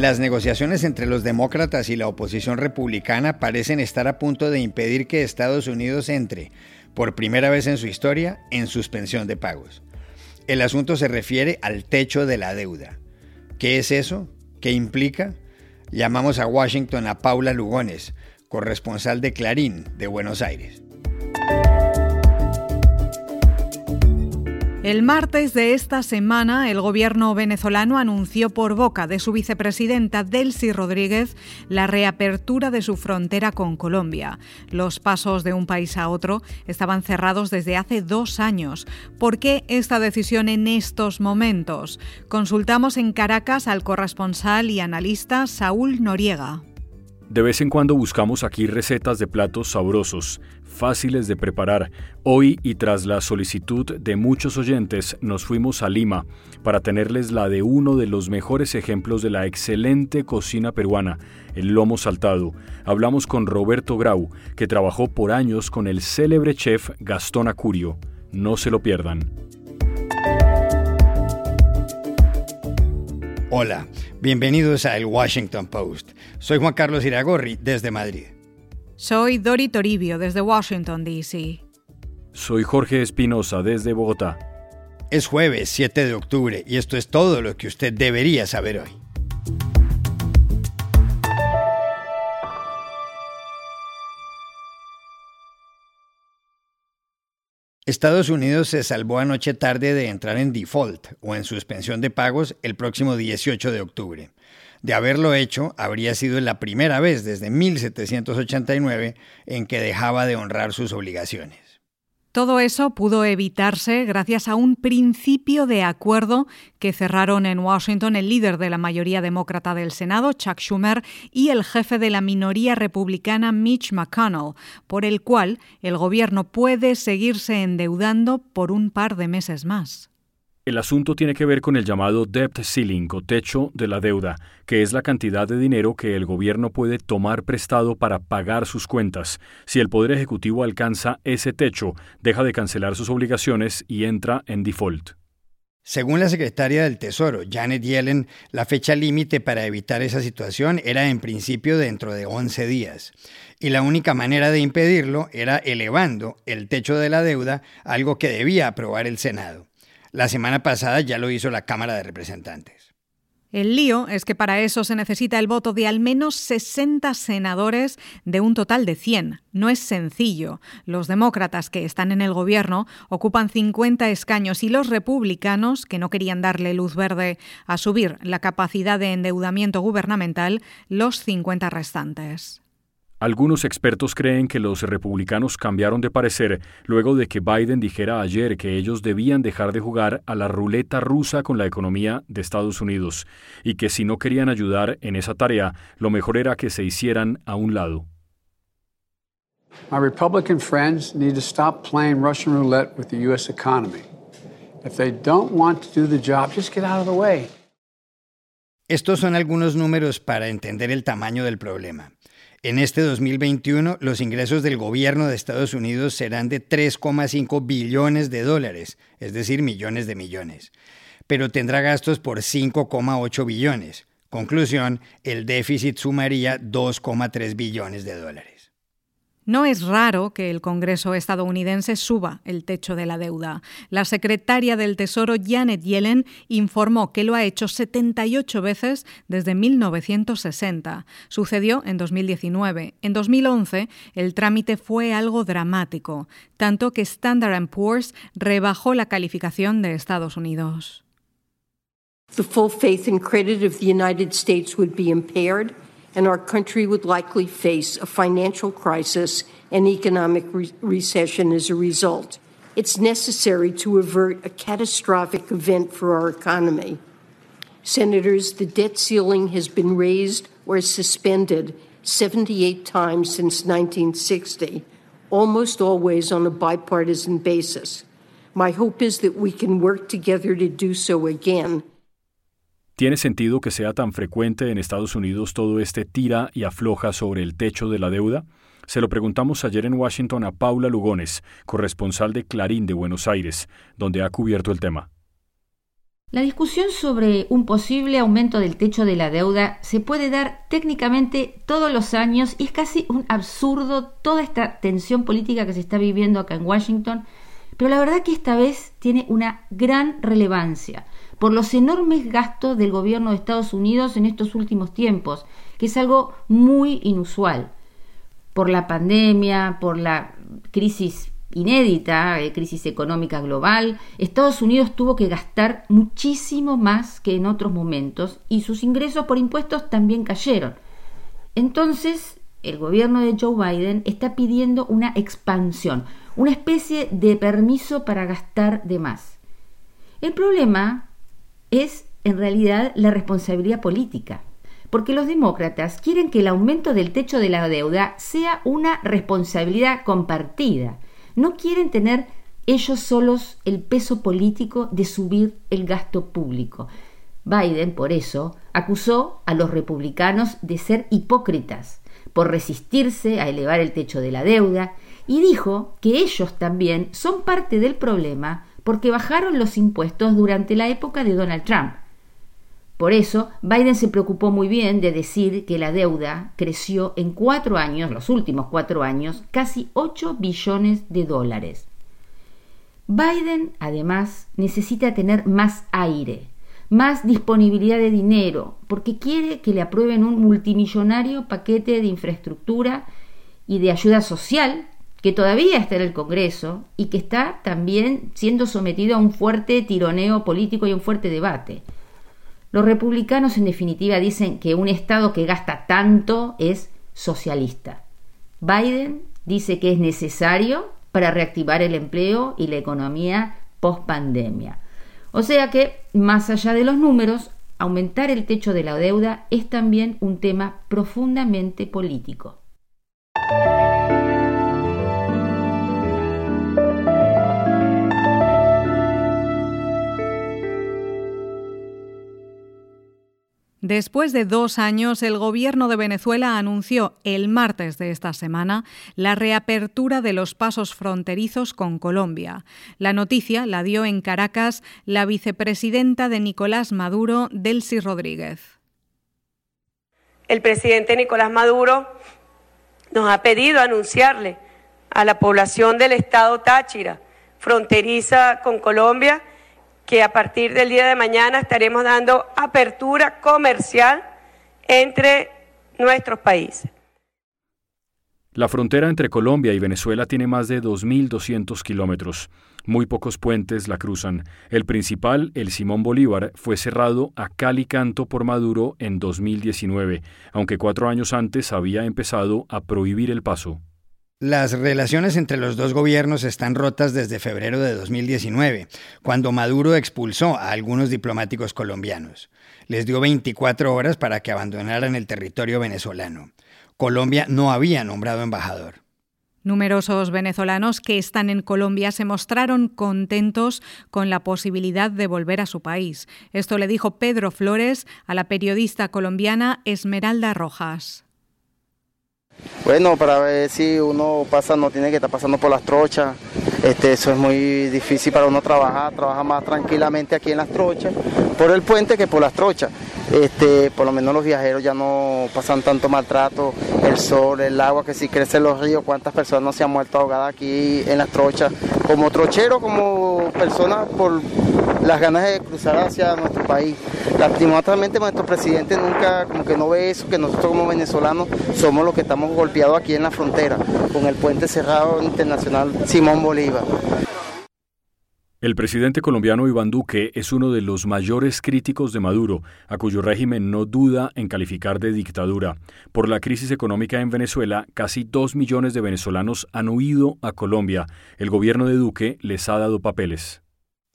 Las negociaciones entre los demócratas y la oposición republicana parecen estar a punto de impedir que Estados Unidos entre, por primera vez en su historia, en suspensión de pagos. El asunto se refiere al techo de la deuda. ¿Qué es eso? ¿Qué implica? Llamamos a Washington a Paula Lugones, corresponsal de Clarín de Buenos Aires. El martes de esta semana, el gobierno venezolano anunció por boca de su vicepresidenta Delcy Rodríguez la reapertura de su frontera con Colombia. Los pasos de un país a otro estaban cerrados desde hace dos años. ¿Por qué esta decisión en estos momentos? Consultamos en Caracas al corresponsal y analista Saúl Noriega. De vez en cuando buscamos aquí recetas de platos sabrosos, fáciles de preparar. Hoy y tras la solicitud de muchos oyentes nos fuimos a Lima para tenerles la de uno de los mejores ejemplos de la excelente cocina peruana, el lomo saltado. Hablamos con Roberto Grau, que trabajó por años con el célebre chef Gastón Acurio. No se lo pierdan. Hola, bienvenidos a El Washington Post. Soy Juan Carlos Iragorri desde Madrid. Soy Dori Toribio desde Washington, D.C. Soy Jorge Espinosa desde Bogotá. Es jueves 7 de octubre y esto es todo lo que usted debería saber hoy. Estados Unidos se salvó anoche tarde de entrar en default o en suspensión de pagos el próximo 18 de octubre. De haberlo hecho, habría sido la primera vez desde 1789 en que dejaba de honrar sus obligaciones. Todo eso pudo evitarse gracias a un principio de acuerdo que cerraron en Washington el líder de la mayoría demócrata del Senado, Chuck Schumer, y el jefe de la minoría republicana, Mitch McConnell, por el cual el gobierno puede seguirse endeudando por un par de meses más. El asunto tiene que ver con el llamado debt ceiling o techo de la deuda, que es la cantidad de dinero que el gobierno puede tomar prestado para pagar sus cuentas. Si el Poder Ejecutivo alcanza ese techo, deja de cancelar sus obligaciones y entra en default. Según la secretaria del Tesoro, Janet Yellen, la fecha límite para evitar esa situación era en principio dentro de 11 días. Y la única manera de impedirlo era elevando el techo de la deuda, algo que debía aprobar el Senado. La semana pasada ya lo hizo la Cámara de Representantes. El lío es que para eso se necesita el voto de al menos 60 senadores de un total de 100. No es sencillo. Los demócratas que están en el gobierno ocupan 50 escaños y los republicanos, que no querían darle luz verde a subir la capacidad de endeudamiento gubernamental, los 50 restantes. Algunos expertos creen que los republicanos cambiaron de parecer luego de que Biden dijera ayer que ellos debían dejar de jugar a la ruleta rusa con la economía de Estados Unidos y que si no querían ayudar en esa tarea, lo mejor era que se hicieran a un lado. My Republican friends need to stop playing Russian roulette with the US economy. If they don't want to do the job, just get out of the way. Estos son algunos números para entender el tamaño del problema. En este 2021, los ingresos del gobierno de Estados Unidos serán de 3,5 billones de dólares, es decir, millones de millones, pero tendrá gastos por 5,8 billones. Conclusión, el déficit sumaría 2,3 billones de dólares. No es raro que el Congreso estadounidense suba el techo de la deuda. La secretaria del Tesoro Janet Yellen informó que lo ha hecho 78 veces desde 1960. Sucedió en 2019. En 2011 el trámite fue algo dramático, tanto que Standard Poor's rebajó la calificación de Estados Unidos. And our country would likely face a financial crisis and economic re- recession as a result. It's necessary to avert a catastrophic event for our economy. Senators, the debt ceiling has been raised or suspended 78 times since 1960, almost always on a bipartisan basis. My hope is that we can work together to do so again. ¿Tiene sentido que sea tan frecuente en Estados Unidos todo este tira y afloja sobre el techo de la deuda? Se lo preguntamos ayer en Washington a Paula Lugones, corresponsal de Clarín de Buenos Aires, donde ha cubierto el tema. La discusión sobre un posible aumento del techo de la deuda se puede dar técnicamente todos los años y es casi un absurdo toda esta tensión política que se está viviendo acá en Washington, pero la verdad que esta vez tiene una gran relevancia por los enormes gastos del gobierno de Estados Unidos en estos últimos tiempos, que es algo muy inusual por la pandemia, por la crisis inédita, eh, crisis económica global, Estados Unidos tuvo que gastar muchísimo más que en otros momentos y sus ingresos por impuestos también cayeron. Entonces, el gobierno de Joe Biden está pidiendo una expansión, una especie de permiso para gastar de más. El problema es, en realidad, la responsabilidad política porque los demócratas quieren que el aumento del techo de la deuda sea una responsabilidad compartida. No quieren tener ellos solos el peso político de subir el gasto público. Biden, por eso, acusó a los republicanos de ser hipócritas, por resistirse a elevar el techo de la deuda, y dijo que ellos también son parte del problema porque bajaron los impuestos durante la época de Donald Trump. Por eso, Biden se preocupó muy bien de decir que la deuda creció en cuatro años, los últimos cuatro años, casi 8 billones de dólares. Biden, además, necesita tener más aire, más disponibilidad de dinero, porque quiere que le aprueben un multimillonario paquete de infraestructura y de ayuda social que todavía está en el Congreso y que está también siendo sometido a un fuerte tironeo político y un fuerte debate. Los republicanos en definitiva dicen que un Estado que gasta tanto es socialista. Biden dice que es necesario para reactivar el empleo y la economía post pandemia. O sea que, más allá de los números, aumentar el techo de la deuda es también un tema profundamente político. Después de dos años, el gobierno de Venezuela anunció el martes de esta semana la reapertura de los pasos fronterizos con Colombia. La noticia la dio en Caracas la vicepresidenta de Nicolás Maduro, Delcy Rodríguez. El presidente Nicolás Maduro nos ha pedido anunciarle a la población del estado Táchira, fronteriza con Colombia, que a partir del día de mañana estaremos dando apertura comercial entre nuestros países. La frontera entre Colombia y Venezuela tiene más de 2.200 kilómetros. Muy pocos puentes la cruzan. El principal, el Simón Bolívar, fue cerrado a cal y canto por Maduro en 2019, aunque cuatro años antes había empezado a prohibir el paso. Las relaciones entre los dos gobiernos están rotas desde febrero de 2019, cuando Maduro expulsó a algunos diplomáticos colombianos. Les dio 24 horas para que abandonaran el territorio venezolano. Colombia no había nombrado embajador. Numerosos venezolanos que están en Colombia se mostraron contentos con la posibilidad de volver a su país. Esto le dijo Pedro Flores a la periodista colombiana Esmeralda Rojas. Bueno, para ver si uno pasa, no tiene que estar pasando por las trochas. Este, eso es muy difícil para uno trabajar, trabaja más tranquilamente aquí en las trochas, por el puente que por las trochas. Este, por lo menos los viajeros ya no pasan tanto maltrato, el sol, el agua, que si crecen los ríos, cuántas personas no se han muerto ahogadas aquí en las trochas, como trochero, como personas por las ganas de cruzar hacia nuestro país. Lastimosamente nuestro presidente nunca como que no ve eso, que nosotros como venezolanos somos los que estamos golpeados aquí en la frontera, con el puente cerrado internacional Simón Bolívar. El presidente colombiano Iván Duque es uno de los mayores críticos de Maduro, a cuyo régimen no duda en calificar de dictadura. Por la crisis económica en Venezuela, casi dos millones de venezolanos han huido a Colombia. El gobierno de Duque les ha dado papeles.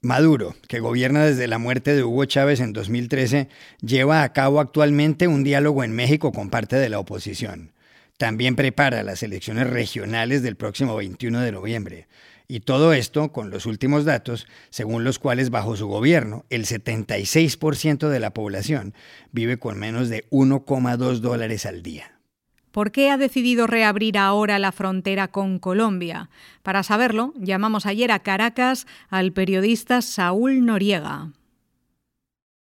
Maduro, que gobierna desde la muerte de Hugo Chávez en 2013, lleva a cabo actualmente un diálogo en México con parte de la oposición. También prepara las elecciones regionales del próximo 21 de noviembre. Y todo esto con los últimos datos, según los cuales bajo su gobierno el 76% de la población vive con menos de 1,2 dólares al día. ¿Por qué ha decidido reabrir ahora la frontera con Colombia? Para saberlo, llamamos ayer a Caracas al periodista Saúl Noriega.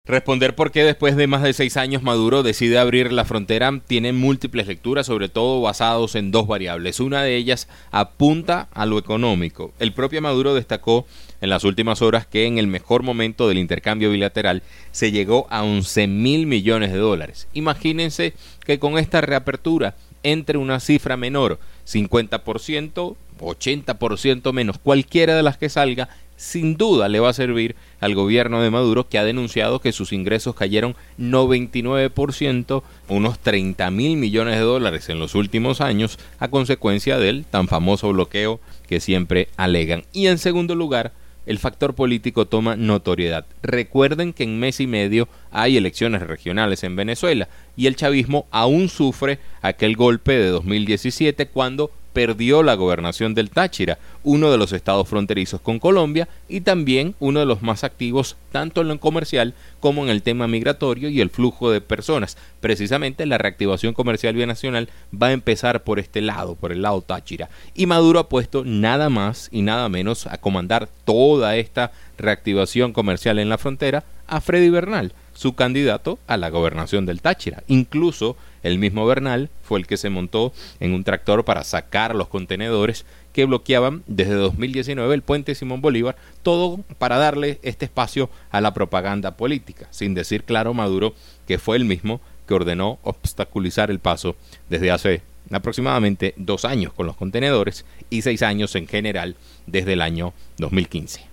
Responder por qué después de más de seis años Maduro decide abrir la frontera tiene múltiples lecturas, sobre todo basados en dos variables. Una de ellas apunta a lo económico. El propio Maduro destacó en las últimas horas que en el mejor momento del intercambio bilateral se llegó a 11 mil millones de dólares. Imagínense que con esta reapertura entre una cifra menor, 50%, 80% menos, cualquiera de las que salga, sin duda le va a servir al gobierno de Maduro que ha denunciado que sus ingresos cayeron 99%, unos 30 mil millones de dólares en los últimos años a consecuencia del tan famoso bloqueo que siempre alegan. Y en segundo lugar, el factor político toma notoriedad. Recuerden que en mes y medio hay elecciones regionales en Venezuela y el chavismo aún sufre aquel golpe de 2017 cuando perdió la gobernación del Táchira, uno de los estados fronterizos con Colombia y también uno de los más activos tanto en lo comercial como en el tema migratorio y el flujo de personas. Precisamente la reactivación comercial binacional va a empezar por este lado, por el lado Táchira. Y Maduro ha puesto nada más y nada menos a comandar toda esta reactivación comercial en la frontera a Freddy Bernal, su candidato a la gobernación del Táchira. Incluso el mismo Bernal fue el que se montó en un tractor para sacar los contenedores que bloqueaban desde 2019 el puente Simón Bolívar, todo para darle este espacio a la propaganda política, sin decir claro Maduro que fue el mismo que ordenó obstaculizar el paso desde hace aproximadamente dos años con los contenedores y seis años en general desde el año 2015.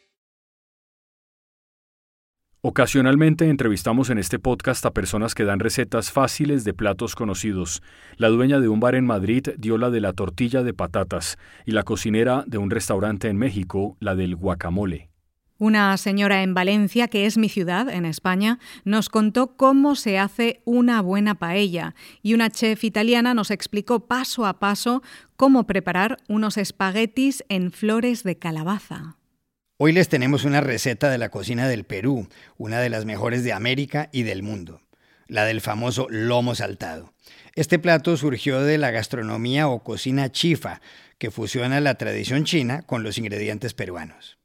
Ocasionalmente entrevistamos en este podcast a personas que dan recetas fáciles de platos conocidos. La dueña de un bar en Madrid dio la de la tortilla de patatas y la cocinera de un restaurante en México la del guacamole. Una señora en Valencia, que es mi ciudad, en España, nos contó cómo se hace una buena paella y una chef italiana nos explicó paso a paso cómo preparar unos espaguetis en flores de calabaza. Hoy les tenemos una receta de la cocina del Perú, una de las mejores de América y del mundo, la del famoso lomo saltado. Este plato surgió de la gastronomía o cocina chifa, que fusiona la tradición china con los ingredientes peruanos.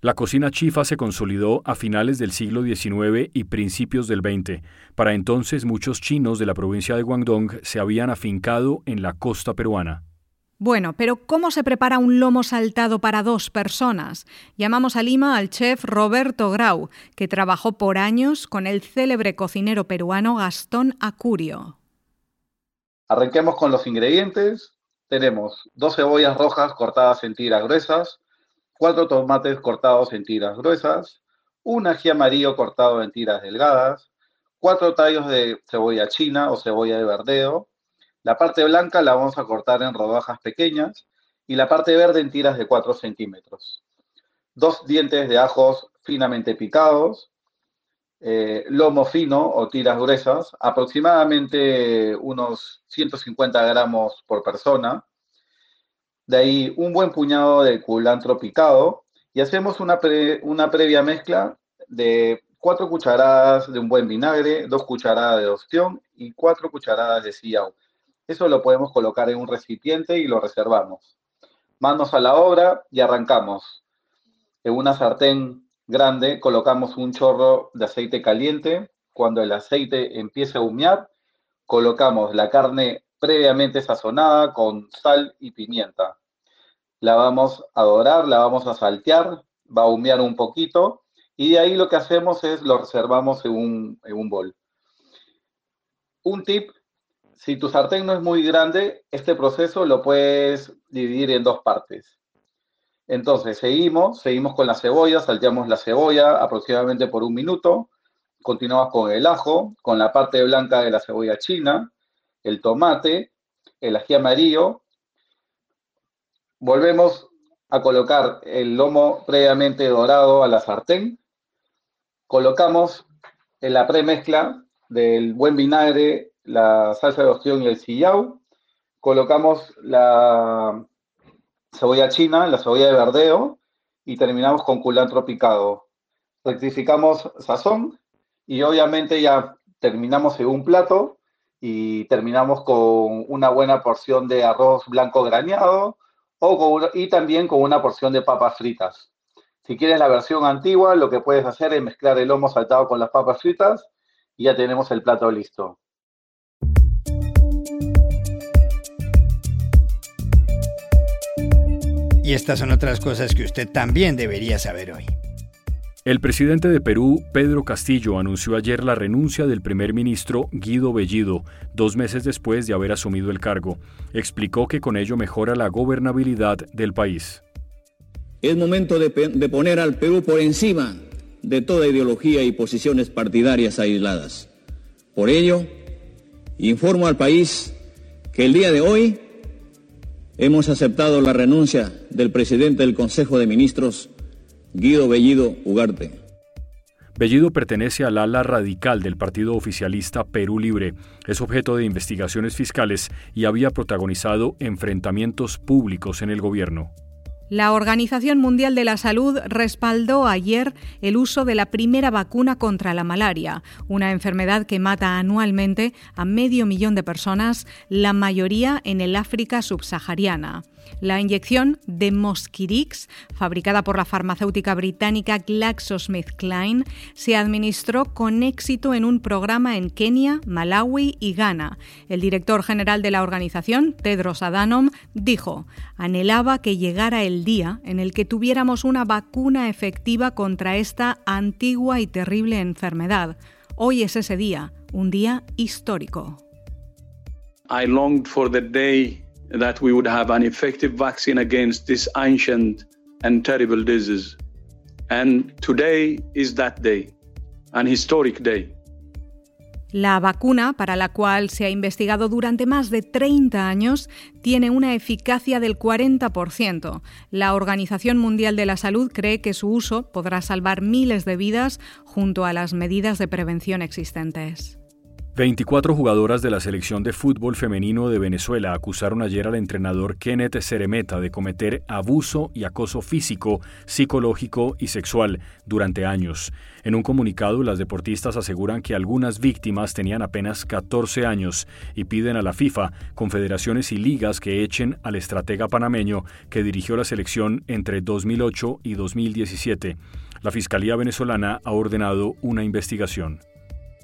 La cocina chifa se consolidó a finales del siglo XIX y principios del XX. Para entonces muchos chinos de la provincia de Guangdong se habían afincado en la costa peruana. Bueno, pero ¿cómo se prepara un lomo saltado para dos personas? Llamamos a Lima al chef Roberto Grau, que trabajó por años con el célebre cocinero peruano Gastón Acurio. Arranquemos con los ingredientes. Tenemos dos cebollas rojas cortadas en tiras gruesas, cuatro tomates cortados en tiras gruesas, un ají amarillo cortado en tiras delgadas, cuatro tallos de cebolla china o cebolla de verdeo, la parte blanca la vamos a cortar en rodajas pequeñas y la parte verde en tiras de 4 centímetros. Dos dientes de ajos finamente picados, eh, lomo fino o tiras gruesas, aproximadamente unos 150 gramos por persona. De ahí un buen puñado de culantro picado y hacemos una, una previa mezcla de 4 cucharadas de un buen vinagre, 2 cucharadas de ostión y 4 cucharadas de sillao. Eso lo podemos colocar en un recipiente y lo reservamos. Manos a la obra y arrancamos. En una sartén grande colocamos un chorro de aceite caliente. Cuando el aceite empiece a humear, colocamos la carne previamente sazonada con sal y pimienta. La vamos a dorar, la vamos a saltear, va a humear un poquito y de ahí lo que hacemos es lo reservamos en un, en un bol. Un tip, si tu sartén no es muy grande, este proceso lo puedes dividir en dos partes. Entonces, seguimos, seguimos con la cebolla, salteamos la cebolla aproximadamente por un minuto, continuamos con el ajo, con la parte blanca de la cebolla china, el tomate, el ají amarillo. Volvemos a colocar el lomo previamente dorado a la sartén. Colocamos en la premezcla del buen vinagre, la salsa de ostión y el sillao. Colocamos la cebolla china, la cebolla de verdeo y terminamos con culantro picado. Rectificamos sazón y obviamente ya terminamos en un plato y terminamos con una buena porción de arroz blanco graneado o y también con una porción de papas fritas. Si quieres la versión antigua, lo que puedes hacer es mezclar el lomo saltado con las papas fritas y ya tenemos el plato listo. Y estas son otras cosas que usted también debería saber hoy. El presidente de Perú, Pedro Castillo, anunció ayer la renuncia del primer ministro Guido Bellido, dos meses después de haber asumido el cargo. Explicó que con ello mejora la gobernabilidad del país. Es momento de, de poner al Perú por encima de toda ideología y posiciones partidarias aisladas. Por ello, informo al país que el día de hoy hemos aceptado la renuncia del presidente del Consejo de Ministros, Guido Bellido Ugarte. Bellido pertenece al ala radical del partido oficialista Perú Libre, es objeto de investigaciones fiscales y había protagonizado enfrentamientos públicos en el gobierno. La Organización Mundial de la Salud respaldó ayer el uso de la primera vacuna contra la malaria, una enfermedad que mata anualmente a medio millón de personas, la mayoría en el África subsahariana. La inyección de Mosquirix, fabricada por la farmacéutica británica GlaxoSmithKline, se administró con éxito en un programa en Kenia, Malawi y Ghana. El director general de la organización, Tedros Adhanom, dijo: "Anhelaba que llegara el día en el que tuviéramos una vacuna efectiva contra esta antigua y terrible enfermedad. Hoy es ese día, un día histórico." That we would have an effective vaccine against this ancient and terrible disease. And today is that day, an historic day. La vacuna, para la cual se ha investigado durante más de 30 años, tiene una eficacia del 40%. La Organización Mundial de la Salud cree que su uso podrá salvar miles de vidas junto a las medidas de prevención existentes. 24 jugadoras de la selección de fútbol femenino de Venezuela acusaron ayer al entrenador Kenneth Ceremeta de cometer abuso y acoso físico, psicológico y sexual durante años. En un comunicado, las deportistas aseguran que algunas víctimas tenían apenas 14 años y piden a la FIFA, confederaciones y ligas que echen al estratega panameño que dirigió la selección entre 2008 y 2017. La Fiscalía venezolana ha ordenado una investigación.